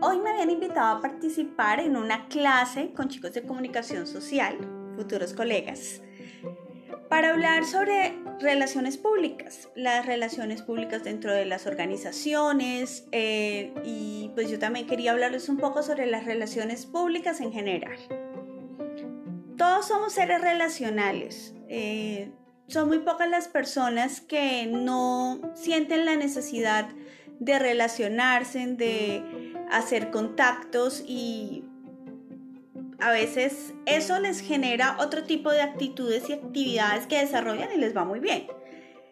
Hoy me habían invitado a participar en una clase con chicos de comunicación social, futuros colegas, para hablar sobre relaciones públicas, las relaciones públicas dentro de las organizaciones eh, y pues yo también quería hablarles un poco sobre las relaciones públicas en general. Todos somos seres relacionales. Eh, son muy pocas las personas que no sienten la necesidad de relacionarse, de hacer contactos y a veces eso les genera otro tipo de actitudes y actividades que desarrollan y les va muy bien.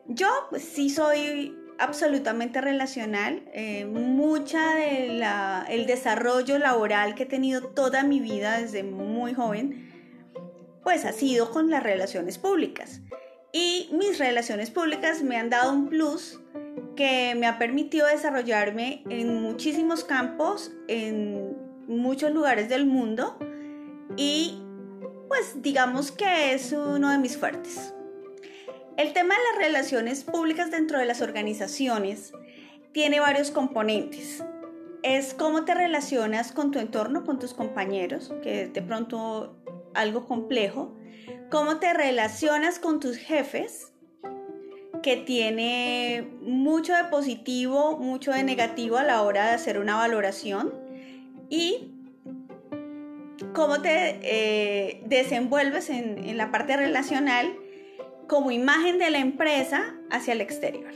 Yo pues, sí soy absolutamente relacional. Eh, mucha del desarrollo laboral que he tenido toda mi vida desde muy joven, pues ha sido con las relaciones públicas. Y mis relaciones públicas me han dado un plus que me ha permitido desarrollarme en muchísimos campos, en muchos lugares del mundo y pues digamos que es uno de mis fuertes. El tema de las relaciones públicas dentro de las organizaciones tiene varios componentes. Es cómo te relacionas con tu entorno, con tus compañeros, que de pronto algo complejo cómo te relacionas con tus jefes, que tiene mucho de positivo, mucho de negativo a la hora de hacer una valoración y cómo te eh, desenvuelves en, la parte relacional como imagen de la empresa hacia el exterior.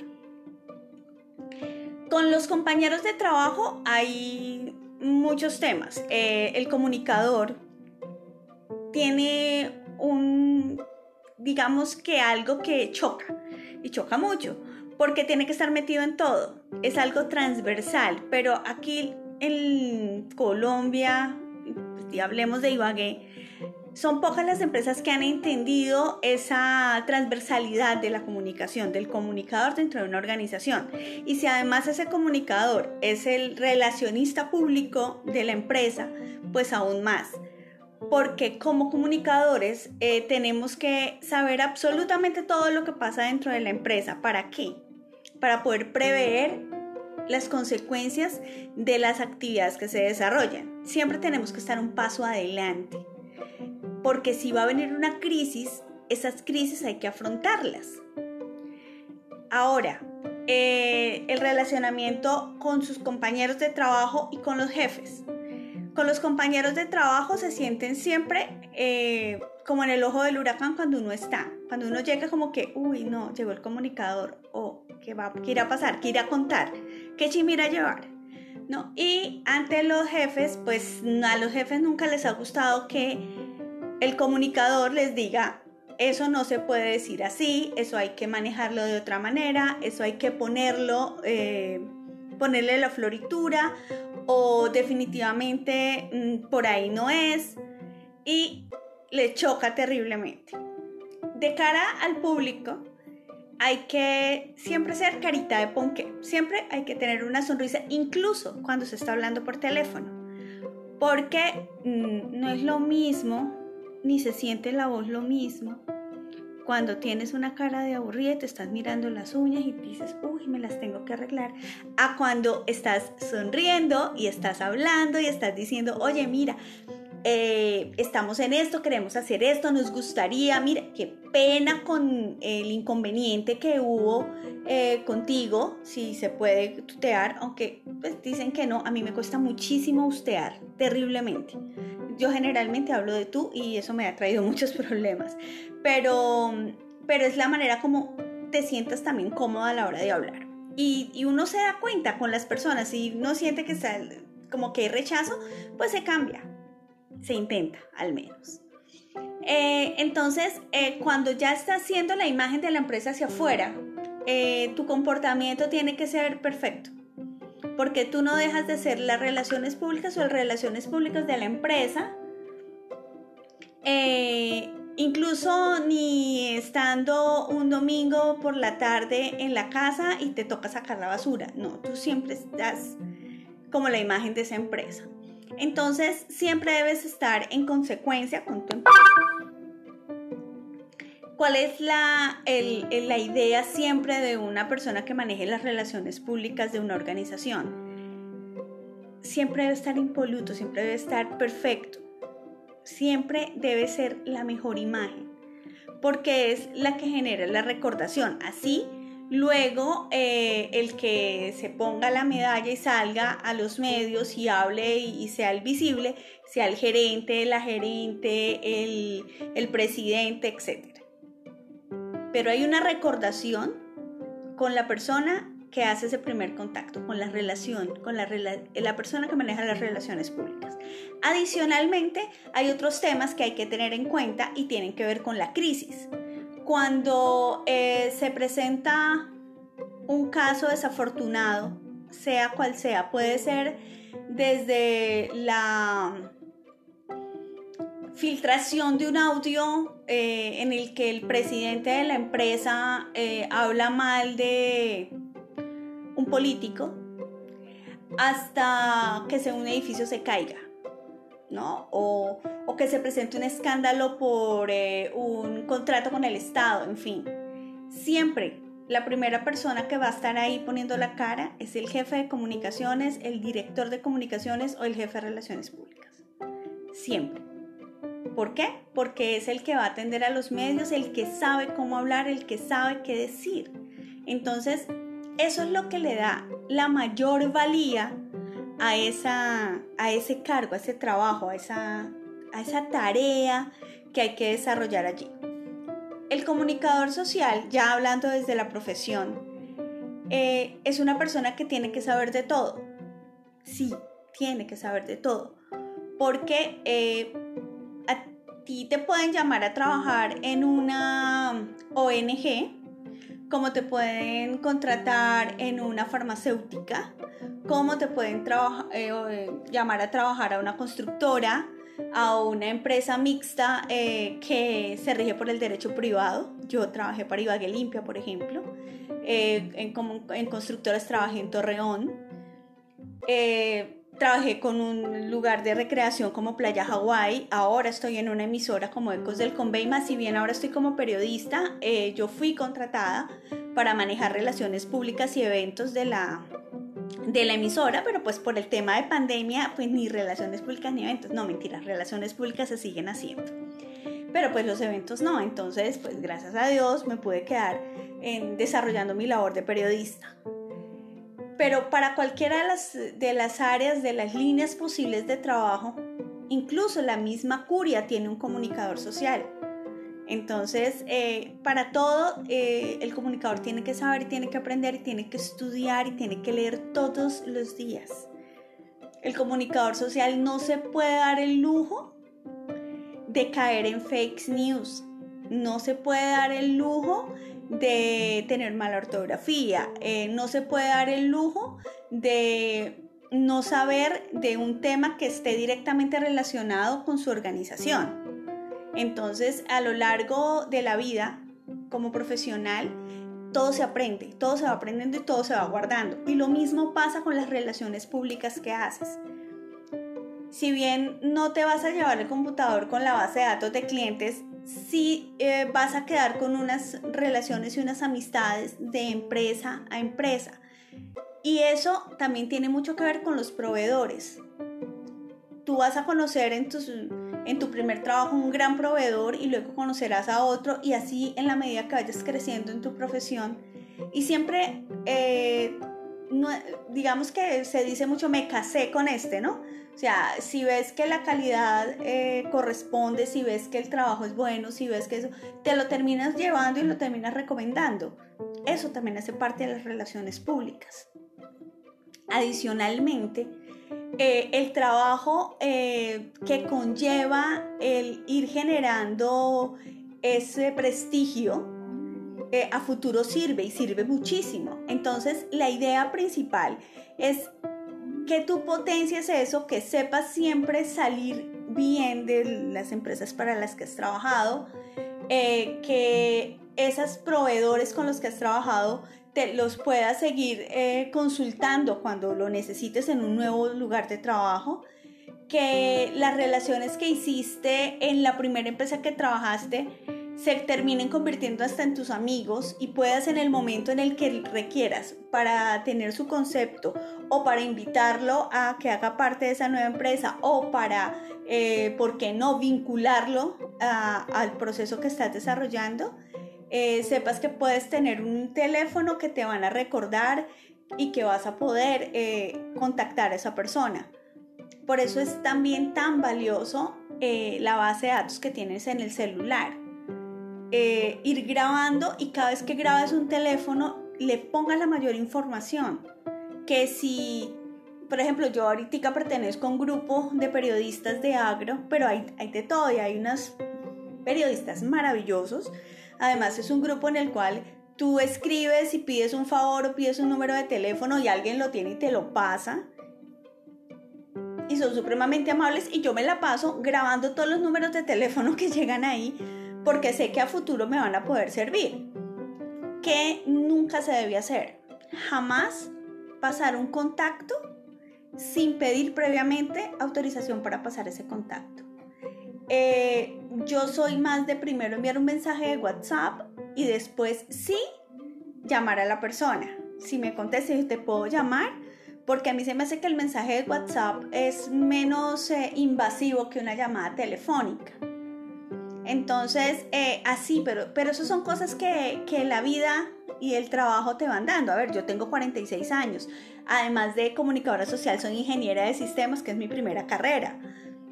Con los compañeros de trabajo hay muchos temas. Eh, el comunicador tiene un, digamos que algo que choca, y choca mucho, porque tiene que estar metido en todo. Es algo transversal, pero aquí en Colombia, y hablemos de Ibagué, son pocas las empresas que han entendido esa transversalidad de la comunicación, del comunicador dentro de una organización. Y si además ese comunicador es el relacionista público de la empresa, pues aún más porque como comunicadores eh, tenemos que saber absolutamente todo lo que pasa dentro de la empresa. ¿Para qué? Para poder prever las consecuencias de las actividades que se desarrollan. Siempre tenemos que estar un paso adelante, porque si va a venir una crisis, esas crisis hay que afrontarlas. Ahora, eh, el relacionamiento con sus compañeros de trabajo y con los jefes con los compañeros de trabajo se sienten siempre eh, como en el ojo del huracán cuando uno está. Cuando uno llega como que, uy, no, llegó el comunicador, o ¿qué, va, qué irá a pasar? ¿Qué irá a contar? ¿Qué chimira llevar? ¿No? Y ante los jefes, pues a los jefes nunca les ha gustado que el comunicador les diga, eso no se puede decir así, eso hay que manejarlo de otra manera, eso hay que ponerlo, eh, ponerle la floritura o definitivamente mm, por ahí no es y le choca terriblemente. De cara al público, hay que siempre ser carita de ponque, siempre hay que tener una sonrisa, incluso cuando se está hablando por teléfono, porque mm, no es lo mismo, ni se siente la voz lo mismo cuando tienes una cara de aburrida y te estás mirando las uñas y dices, uy, me las tengo que arreglar, a cuando estás sonriendo y estás hablando y estás diciendo, oye, mira, eh, estamos en esto, queremos hacer esto, nos gustaría, mira, qué pena con el inconveniente que hubo eh, contigo, si se puede tutear, aunque pues, dicen que no, a mí me cuesta muchísimo ustear, terriblemente. Yo generalmente hablo de tú y eso me ha traído muchos problemas, pero, pero es la manera como te sientas también cómoda a la hora de hablar. Y, y uno se da cuenta con las personas, si uno siente que está como que hay rechazo, pues se cambia, se intenta al menos. Eh, entonces, eh, cuando ya estás haciendo la imagen de la empresa hacia afuera, eh, tu comportamiento tiene que ser perfecto porque tú no dejas de ser las relaciones públicas o las relaciones públicas de la empresa, incluso ni estando un domingo por la tarde en la casa y te toca sacar la basura, no, tú siempre estás como la imagen de esa empresa. Entonces, siempre debes estar en consecuencia con tu. ¿Cuál es la, la idea siempre de una persona que maneje las relaciones públicas de una organización? Siempre debe estar impoluto, siempre debe estar perfecto, siempre debe ser la mejor imagen, porque es la que genera la recordación. Así, luego eh, el que se ponga la medalla y salga a los medios y hable y, sea el visible, sea el gerente, la gerente, el, presidente, etc pero hay una recordación con la persona que hace ese primer contacto, con la relación, con la, la, persona que maneja las relaciones públicas. Adicionalmente, hay otros temas que hay que tener en cuenta y tienen que ver con la crisis. Cuando eh, se presenta un caso desafortunado, sea cual sea, puede ser desde la filtración de un audio eh, en el que el presidente de la empresa eh, habla mal de un político hasta que un edificio se caiga, ¿no? O, que se presente un escándalo por eh, un contrato con el Estado, en fin. Siempre la primera persona que va a estar ahí poniendo la cara es el jefe de comunicaciones, el director de comunicaciones o el jefe de relaciones públicas. Siempre. ¿Por qué? Porque es el que va a atender a los medios, el que sabe cómo hablar, el que sabe qué decir. Entonces, eso es lo que le da la mayor valía a, esa, a ese cargo, a ese trabajo, a esa, a esa tarea que hay que desarrollar allí. El comunicador social, ya hablando desde la profesión, eh, es una persona que tiene que saber de todo. Sí, tiene que saber de todo. Porque eh, te pueden llamar a trabajar en una ONG, como te pueden contratar en una farmacéutica, como te pueden eh, llamar a trabajar a una constructora, a una empresa mixta eh, que se rige por el derecho privado. Yo trabajé para Ibagué Limpia, por ejemplo. Eh, en, en constructoras trabajé en Torreón. Trabajé con un lugar de recreación como Playa Hawái, ahora estoy en una emisora como Ecos del Conveima, si bien ahora estoy como periodista, eh, yo fui contratada para manejar relaciones públicas y eventos de la, de la emisora, pero pues por el tema de pandemia, pues ni relaciones públicas ni eventos, no mentiras, relaciones públicas se siguen haciendo. Pero pues los eventos no, entonces pues gracias a Dios me pude quedar en, desarrollando mi labor de periodista pero para cualquiera de las, de las áreas, de las líneas posibles de trabajo, incluso la misma curia tiene un comunicador social. Entonces, eh, para todo, eh, el comunicador tiene que saber tiene que aprender tiene que estudiar y tiene que leer todos los días. El comunicador social no se puede dar el lujo de caer en fake news. No se puede dar el lujo de tener mala ortografía, eh, no se puede dar el lujo de no saber de un tema que esté directamente relacionado con su organización. Entonces, a lo largo de la vida, como profesional, todo se aprende, todo se va aprendiendo y todo se va guardando. Y lo mismo pasa con las relaciones públicas que haces. Si bien no te vas a llevar el computador con la base de datos de clientes, si eh, vas a quedar con unas relaciones y unas amistades de empresa a empresa. Y eso también tiene mucho que ver con los proveedores. Tú vas a conocer en, en tu primer trabajo un gran proveedor y luego conocerás a otro y así en la medida que vayas creciendo en tu profesión. Y siempre, eh, digamos que se dice mucho, me casé con este, ¿no? O sea, si ves que la calidad eh, corresponde, si ves que el trabajo es bueno, si ves que eso, te lo terminas llevando y lo terminas recomendando. Eso también hace parte de las relaciones públicas. Adicionalmente, eh, el trabajo eh, que conlleva el ir generando ese prestigio a futuro sirve y sirve muchísimo. Entonces, la idea principal es que tú potencias eso, que sepas siempre salir bien de las empresas para las que has trabajado, eh, que esos proveedores con los que has trabajado te los puedas seguir eh, consultando cuando lo necesites en un nuevo lugar de trabajo, que las relaciones que hiciste en la primera empresa que trabajaste se terminen convirtiendo hasta en tus amigos y puedas en el momento en el que requieras para tener su concepto o para invitarlo a que haga parte de esa nueva empresa o para, eh, ¿por qué no?, vincularlo al proceso que estás desarrollando, eh, sepas que puedes tener un teléfono que te van a recordar y que vas a poder eh, contactar a esa persona. Por eso es también tan valioso la base de datos que tienes en el celular eh, ir grabando y cada vez que grabes un teléfono le pongas la mayor información. Que si, por ejemplo, yo ahorita pertenezco a un grupo de periodistas de agro, pero hay, hay de todo y hay unos periodistas maravillosos. Además es un grupo en el cual tú escribes y pides un favor o pides un número de teléfono y alguien lo tiene y te lo pasa. Y son supremamente amables y yo me la paso grabando todos los números de teléfono que llegan ahí porque sé que a futuro me van a poder servir. ¿Qué nunca se debe hacer? Jamás pasar un contacto sin pedir previamente autorización para pasar ese contacto. Eh, yo soy más de primero enviar un mensaje de WhatsApp y después sí llamar a la persona. Si me contestas, te puedo llamar porque a mí se me hace que el mensaje de WhatsApp es menos eh, invasivo que una llamada telefónica. Entonces, eh, así, pero, pero eso son cosas que, que la vida y el trabajo te van dando. A ver, yo tengo 46 años. Además de comunicadora social, soy ingeniera de sistemas, que es mi primera carrera.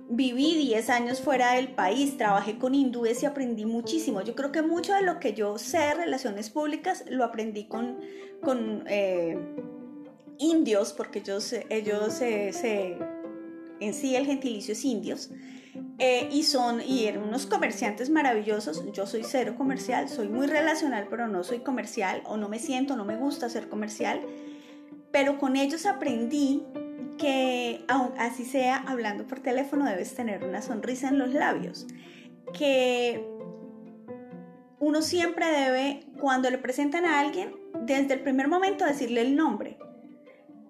Viví 10 años fuera del país, trabajé con hindúes y aprendí muchísimo. Yo creo que mucho de lo que yo sé de relaciones públicas lo aprendí con, con eh, indios, porque ellos, ellos eh, en sí el gentilicio es indios. Eh, y son y eran unos comerciantes maravillosos. Yo soy cero comercial, soy muy relacional, pero no soy comercial o no me siento, no me gusta ser comercial. Pero con ellos aprendí que aun así sea hablando por teléfono debes tener una sonrisa en los labios, que uno siempre debe cuando le presentan a alguien desde el primer momento decirle el nombre.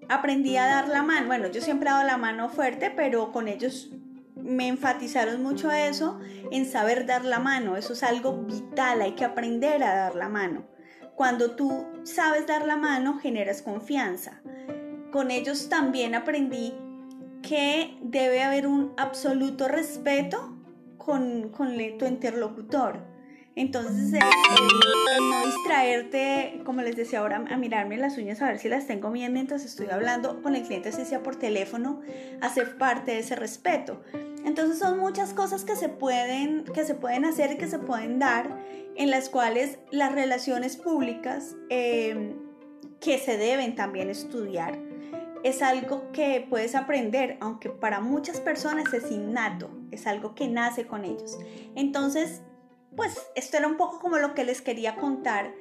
Aprendí a dar la mano, bueno, yo siempre he dado la mano fuerte, pero con ellos me enfatizaron mucho eso en saber dar la mano. Eso es algo vital, hay que aprender a dar la mano. Cuando tú sabes dar la mano, generas confianza. Con ellos también aprendí que debe haber un absoluto respeto con, con tu interlocutor. Entonces, el, no distraerte, como les decía ahora, a mirarme las uñas a ver si las tengo bien mientras estoy hablando con el cliente, si sea por teléfono, hacer parte de ese respeto. Entonces son muchas cosas que se pueden, que se pueden hacer y que se pueden dar en las cuales las relaciones públicas em, que se deben también estudiar es algo que puedes aprender, aunque para muchas personas es innato, es algo que nace con ellos. Entonces, pues esto era un poco como lo que les quería contar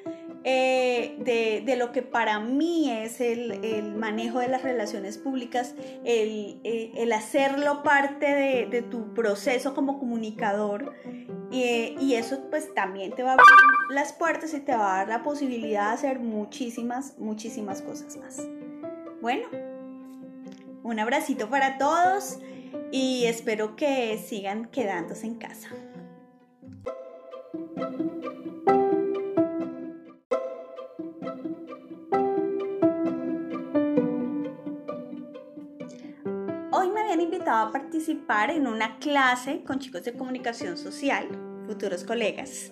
eh, de, lo que para mí es el, manejo de las relaciones públicas, el, eh, hacerlo parte de, tu proceso como comunicador y, eso pues también te va a abrir las puertas y te va a dar la posibilidad de hacer muchísimas, muchísimas cosas más. Bueno, un abracito para todos y espero que sigan quedándose en casa. invitado a participar en una clase con chicos de comunicación social, futuros colegas,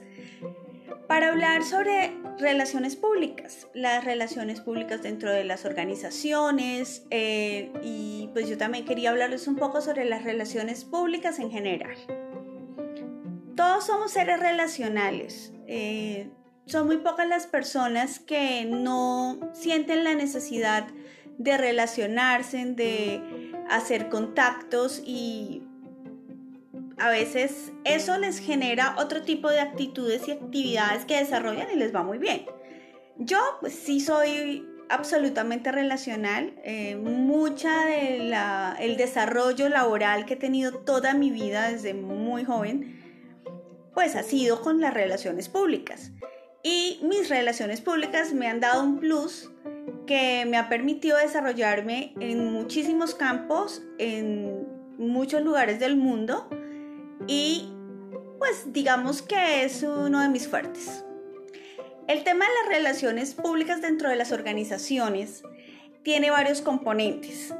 para hablar sobre relaciones públicas, las relaciones públicas dentro de las organizaciones eh, y pues yo también quería hablarles un poco sobre las relaciones públicas en general. Todos somos seres relacionales. Eh, son muy pocas las personas que no sienten la necesidad de relacionarse, de hacer contactos y a veces eso les genera otro tipo de actitudes y actividades que desarrollan y les va muy bien. Yo pues sí soy absolutamente relacional, eh, mucha del el desarrollo laboral que he tenido toda mi vida desde muy joven, pues ha sido con las relaciones públicas. Y mis relaciones públicas me han dado un plus que me ha permitido desarrollarme en muchísimos campos, en muchos lugares del mundo y pues digamos que es uno de mis fuertes. El tema de las relaciones públicas dentro de las organizaciones tiene varios componentes.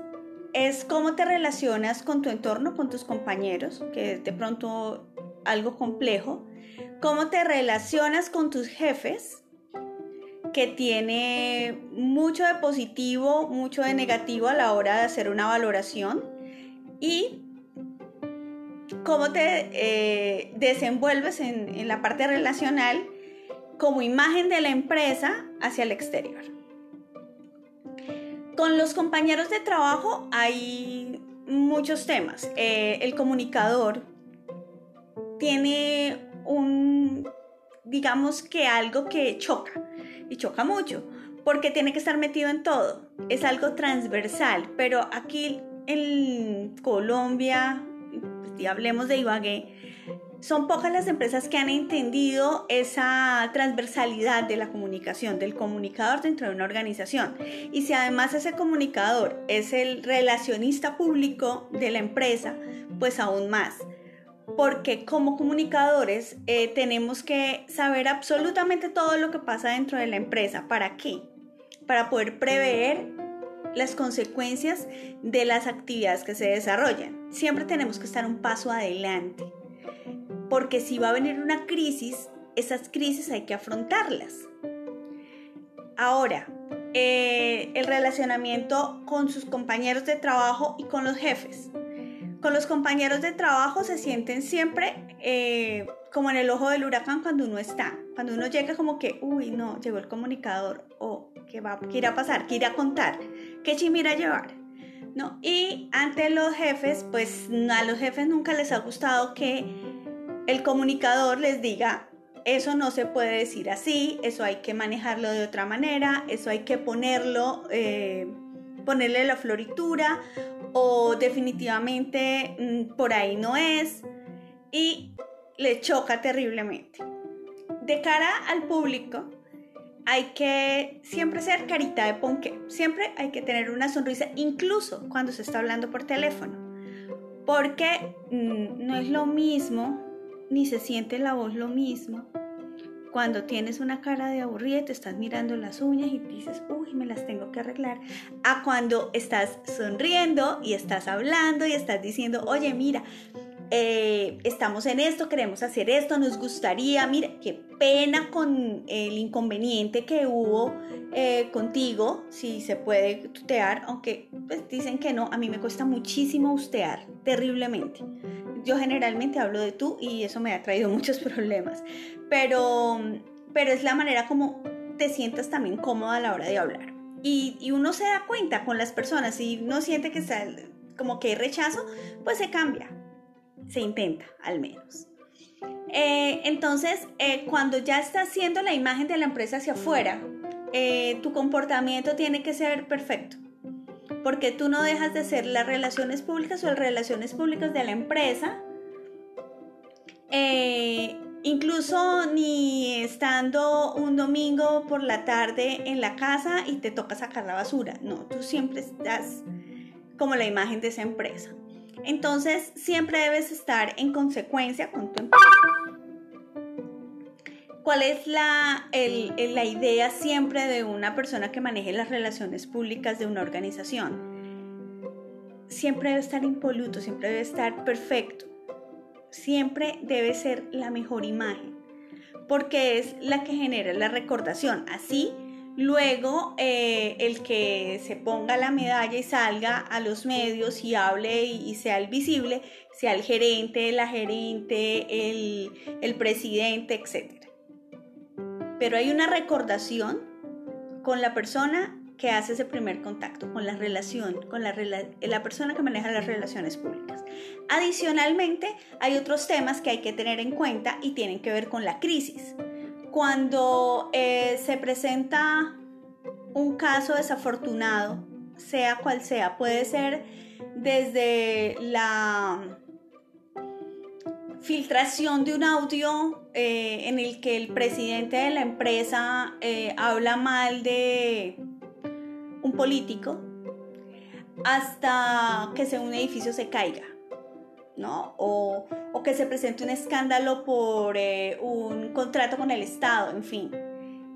Es cómo te relacionas con tu entorno, con tus compañeros, que es de pronto algo complejo. Cómo te relacionas con tus jefes, que tiene mucho de positivo, mucho de negativo a la hora de hacer una valoración. Y cómo te eh, desenvuelves en, la parte relacional como imagen de la empresa hacia el exterior. Con los compañeros de trabajo hay muchos temas. Eh, el comunicador tiene un, digamos que algo que choca, y choca mucho, porque tiene que estar metido en todo. Es algo transversal, pero aquí en Colombia, pues, hablemos de Ibagué, son pocas las empresas que han entendido esa transversalidad de la comunicación, del comunicador dentro de una organización. Y si además ese comunicador es el relacionista público de la empresa, pues aún más. Porque como comunicadores eh, tenemos que saber absolutamente todo lo que pasa dentro de la empresa. ¿Para qué? Para poder prever las consecuencias de las actividades que se desarrollan. Siempre tenemos que estar un paso adelante porque si va a venir una crisis, esas crisis hay que afrontarlas. Ahora, eh, el relacionamiento con sus compañeros de trabajo y con los jefes. Con los compañeros de trabajo se sienten siempre eh, como en el ojo del huracán cuando uno está. Cuando uno llega como que, uy, no, llegó el comunicador, o ¿qué, va, ¿qué irá a pasar? ¿Qué irá a contar? ¿Qué chimira a llevar? ¿No? Y ante los jefes, pues a los jefes nunca les ha gustado que el comunicador les diga, eso no se puede decir así, eso hay que manejarlo de otra manera, eso hay que ponerlo, eh, ponerle la floritura o definitivamente mm, por ahí no es y le choca terriblemente. De cara al público, hay que siempre ser carita de ponque, siempre hay que tener una sonrisa, incluso cuando se está hablando por teléfono, porque mm, no es lo mismo ni se siente la voz lo mismo. Cuando tienes una cara de aburrida y te estás mirando las uñas y dices, uy, me las tengo que arreglar. A cuando estás sonriendo y estás hablando y estás diciendo, oye, mira, eh, estamos en esto, queremos hacer esto, nos gustaría, mira, qué pena con el inconveniente que hubo eh, contigo, si se puede tutear, aunque pues, dicen que no, a mí me cuesta muchísimo ustear, terriblemente. Yo generalmente hablo de tú y eso me ha traído muchos problemas, pero, pero es la manera como te sientas también cómoda a la hora de hablar. Y, y uno se da cuenta con las personas, si no siente que está como que hay rechazo, pues se cambia se intenta al menos. Eh, entonces, eh, cuando ya estás haciendo la imagen de la empresa hacia afuera, eh, tu comportamiento tiene que ser perfecto, porque tú no dejas de ser las relaciones públicas o las relaciones públicas de la empresa, incluso ni estando un domingo por la tarde en la casa y te toca sacar la basura, no, tú siempre estás como la imagen de esa empresa. Entonces, siempre debes estar en consecuencia con tu empresa. ¿Cuál es la, la idea siempre de una persona que maneje las relaciones públicas de una organización? Siempre debe estar impoluto, siempre debe estar perfecto. Siempre debe ser la mejor imagen, porque es la que genera la recordación. Así Luego, eh, el que se ponga la medalla y salga a los medios y hable y, sea el visible, sea el gerente, la gerente, el, presidente, etc. Pero hay una recordación con la persona que hace ese primer contacto, con la relación, con la, la persona que maneja las relaciones públicas. Adicionalmente, hay otros temas que hay que tener en cuenta y tienen que ver con la crisis cuando eh, se presenta un caso desafortunado, sea cual sea, puede ser desde la filtración de un audio eh, en el que el presidente de la empresa eh, habla mal de un político hasta que un edificio se caiga. ¿No? O, que se presente un escándalo por eh, un contrato con el Estado, en fin.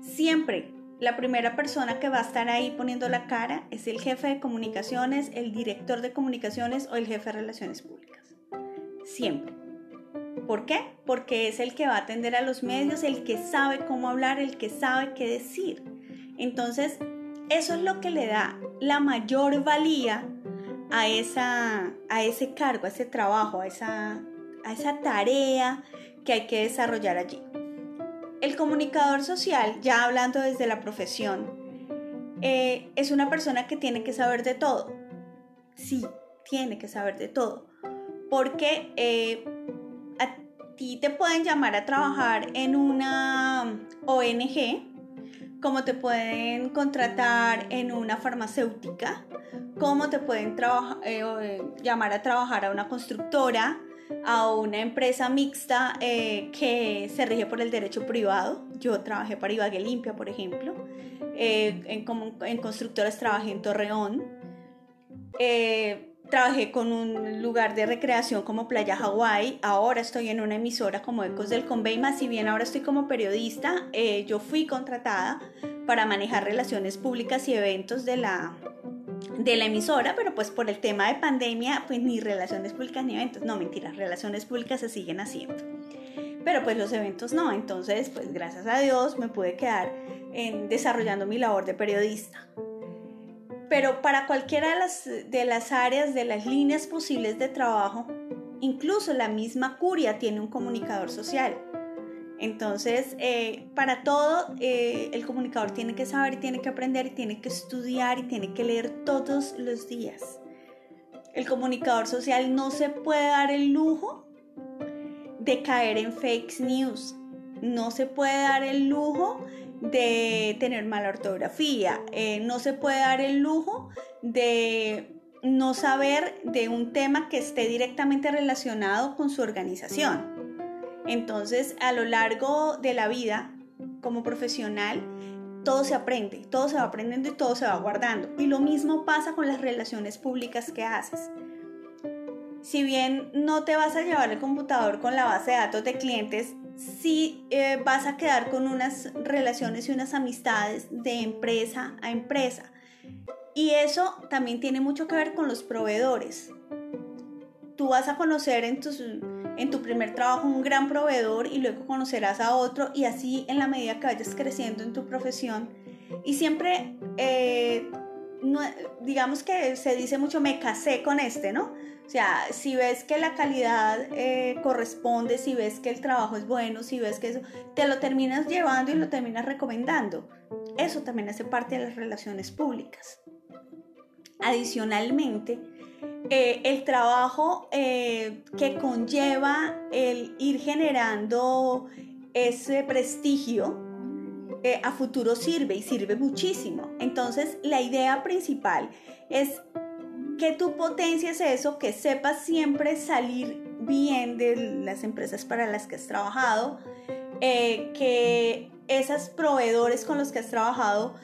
Siempre la primera persona que va a estar ahí poniendo la cara es el jefe de comunicaciones, el director de comunicaciones o el jefe de relaciones públicas. Siempre. ¿Por qué? Porque es el que va a atender a los medios, el que sabe cómo hablar, el que sabe qué decir. Entonces, eso es lo que le da la mayor valía a, esa, a ese cargo, a ese trabajo, a esa, a esa tarea que hay que desarrollar allí. El comunicador social, ya hablando desde la profesión, eh, es una persona que tiene que saber de todo. Sí, tiene que saber de todo. Porque eh, a ti te pueden llamar a trabajar en una ONG, como te pueden contratar en una farmacéutica, cómo te pueden eh, eh, llamar a trabajar a una constructora, a una empresa mixta eh, que se rige por el derecho privado. Yo trabajé para Ibagué Limpia, por ejemplo. en, en, constructoras trabajé en Torreón. trabajé con un lugar de recreación como Playa Hawái. Ahora estoy en una emisora como Ecos del Conveima. Si bien ahora estoy como periodista, yo fui contratada para manejar relaciones públicas y eventos de la, de la emisora, pero pues por el tema de pandemia, pues ni relaciones públicas ni eventos, no mentiras, relaciones públicas se siguen haciendo. Pero pues los eventos no, entonces pues gracias a Dios me pude quedar en, desarrollando mi labor de periodista. Pero para cualquiera de las, de las áreas, de las líneas posibles de trabajo, incluso la misma curia tiene un comunicador social. Entonces, eh, para todo, eh, el comunicador tiene que saber tiene que aprender y tiene que estudiar y tiene que leer todos los días. El comunicador social no se puede dar el lujo de caer en fake news. No se puede dar el lujo de tener mala ortografía. Eh, no se puede dar el lujo de no saber de un tema que esté directamente relacionado con su organización. Entonces, a lo largo de la vida, como profesional, todo se aprende, todo se va aprendiendo y todo se va guardando. Y lo mismo pasa con las relaciones públicas que haces. Si bien no te vas a llevar el computador con la base de datos de clientes, sí eh, vas a quedar con unas relaciones y unas amistades de empresa a empresa. Y eso también tiene mucho que ver con los proveedores. Tú vas a conocer en tus en tu primer trabajo un gran proveedor y luego conocerás a otro y así en la medida que vayas creciendo en tu profesión. Y siempre, eh, digamos que se dice mucho, me casé con este, ¿no? O sea, si ves que la calidad eh, corresponde, si ves que el trabajo es bueno, si ves que eso, te lo terminas llevando y lo terminas recomendando. Eso también hace parte de las relaciones públicas. Adicionalmente, eh, el trabajo eh, que conlleva el ir generando ese prestigio eh, a futuro sirve y sirve muchísimo. Entonces, la idea principal es que tú potencies eso, que sepas siempre salir bien de las empresas para las que has trabajado, que esos proveedores con los que has trabajado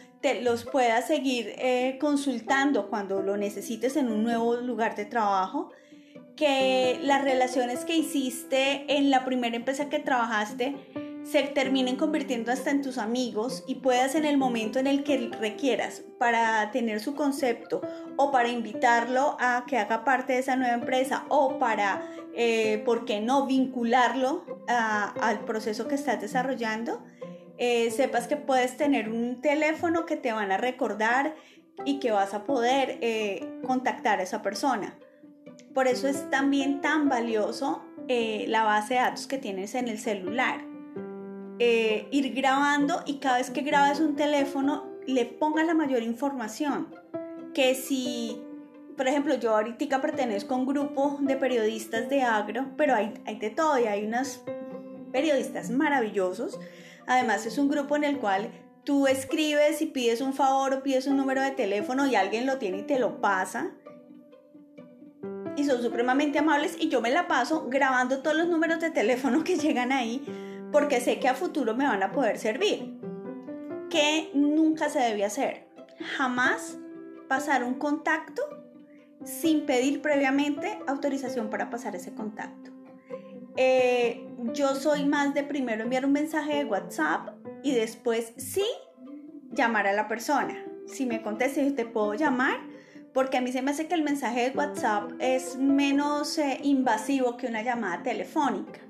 los puedas seguir eh, consultando cuando lo necesites en un nuevo lugar de trabajo, que las relaciones que hiciste en la primera empresa que trabajaste se terminen convirtiendo hasta en tus amigos y puedas en el momento en el que requieras para tener su concepto o para invitarlo a que haga parte de esa nueva empresa o para, eh, ¿por qué no?, vincularlo al proceso que estás desarrollando, eh, sepas que puedes tener un teléfono que te van a recordar y que vas a poder eh, contactar a esa persona. Por eso es también tan valioso eh, la base de datos que tienes en el celular. ir grabando y cada vez que grabes un teléfono le pongas la mayor información. Que si, por ejemplo, yo ahorita pertenezco a un grupo de periodistas de agro, pero hay, hay de todo y hay unos periodistas maravillosos Además es un grupo en el cual tú escribes y pides un favor o pides un número de teléfono y alguien lo tiene y te lo pasa. Y son supremamente amables y yo me la paso grabando todos los números de teléfono que llegan ahí porque sé que a futuro me van a poder servir. Que nunca se debe hacer. Jamás pasar un contacto sin pedir previamente autorización para pasar ese contacto. Eh, yo soy más de primero enviar un mensaje de WhatsApp y después sí llamar a la persona. Si me contesta, yo te puedo llamar, porque a mí se me hace que el mensaje de WhatsApp es menos eh, invasivo que una llamada telefónica.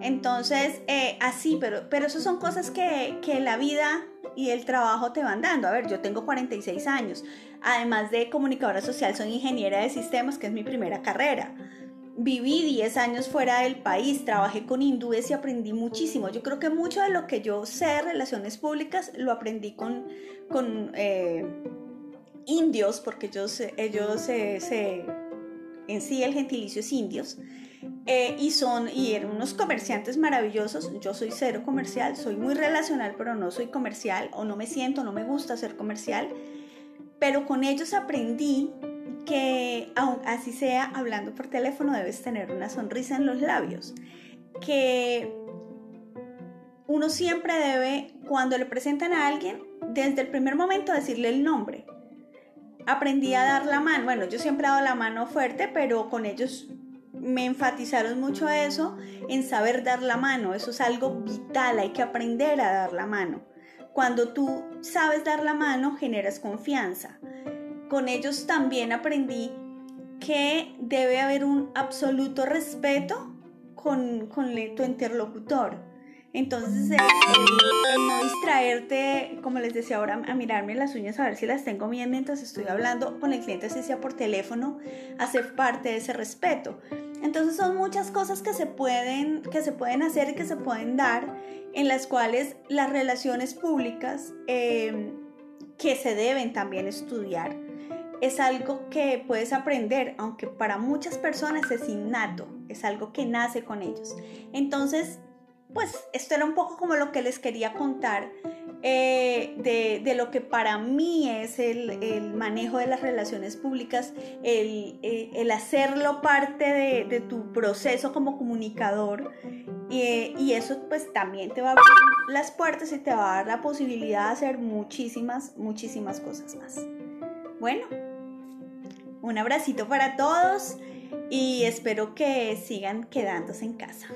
Entonces, eh, así, pero, pero eso son cosas que, que la vida y el trabajo te van dando. A ver, yo tengo 46 años. Además de comunicadora social, soy ingeniera de sistemas, que es mi primera carrera. Viví 10 años fuera del país, trabajé con hindúes y aprendí muchísimo. Yo creo que mucho de lo que yo sé de relaciones públicas lo aprendí con, con eh, indios, porque ellos, ellos se, en sí el gentilicio es indios. Eh, y son y eran unos comerciantes maravillosos. Yo soy cero comercial, soy muy relacional, pero no soy comercial o no me siento, no me gusta ser comercial. Pero con ellos aprendí que, aun así sea hablando por teléfono, debes tener una sonrisa en los labios. Que uno siempre debe, cuando le presentan a alguien, desde el primer momento decirle el nombre. Aprendí a dar la mano. Bueno, yo siempre he dado la mano fuerte, pero con ellos me enfatizaron mucho eso, en saber dar la mano. Eso es algo vital, hay que aprender a dar la mano. Cuando tú sabes dar la mano, generas confianza. Con ellos también aprendí que debe haber un absoluto respeto con, con tu interlocutor entonces, no distraerte, como les decía ahora, a mirarme las uñas a ver si las tengo bien mientras estoy hablando con el cliente, si sea por teléfono, hacer parte de ese respeto. Entonces son muchas cosas que se pueden, que se pueden hacer y que se pueden dar en las cuales las relaciones públicas em, que se deben también estudiar es algo que puedes aprender, aunque para muchas personas es innato, es algo que nace con ellos. Entonces, pues esto era un poco como lo que les quería contar eh, de, lo que para mí es el, manejo de las relaciones públicas, el, eh, hacerlo parte de, tu proceso como comunicador y, eso pues también te va a abrir las puertas y te va a dar la posibilidad de hacer muchísimas, muchísimas cosas más. Bueno, un abracito para todos y espero que sigan quedándose en casa.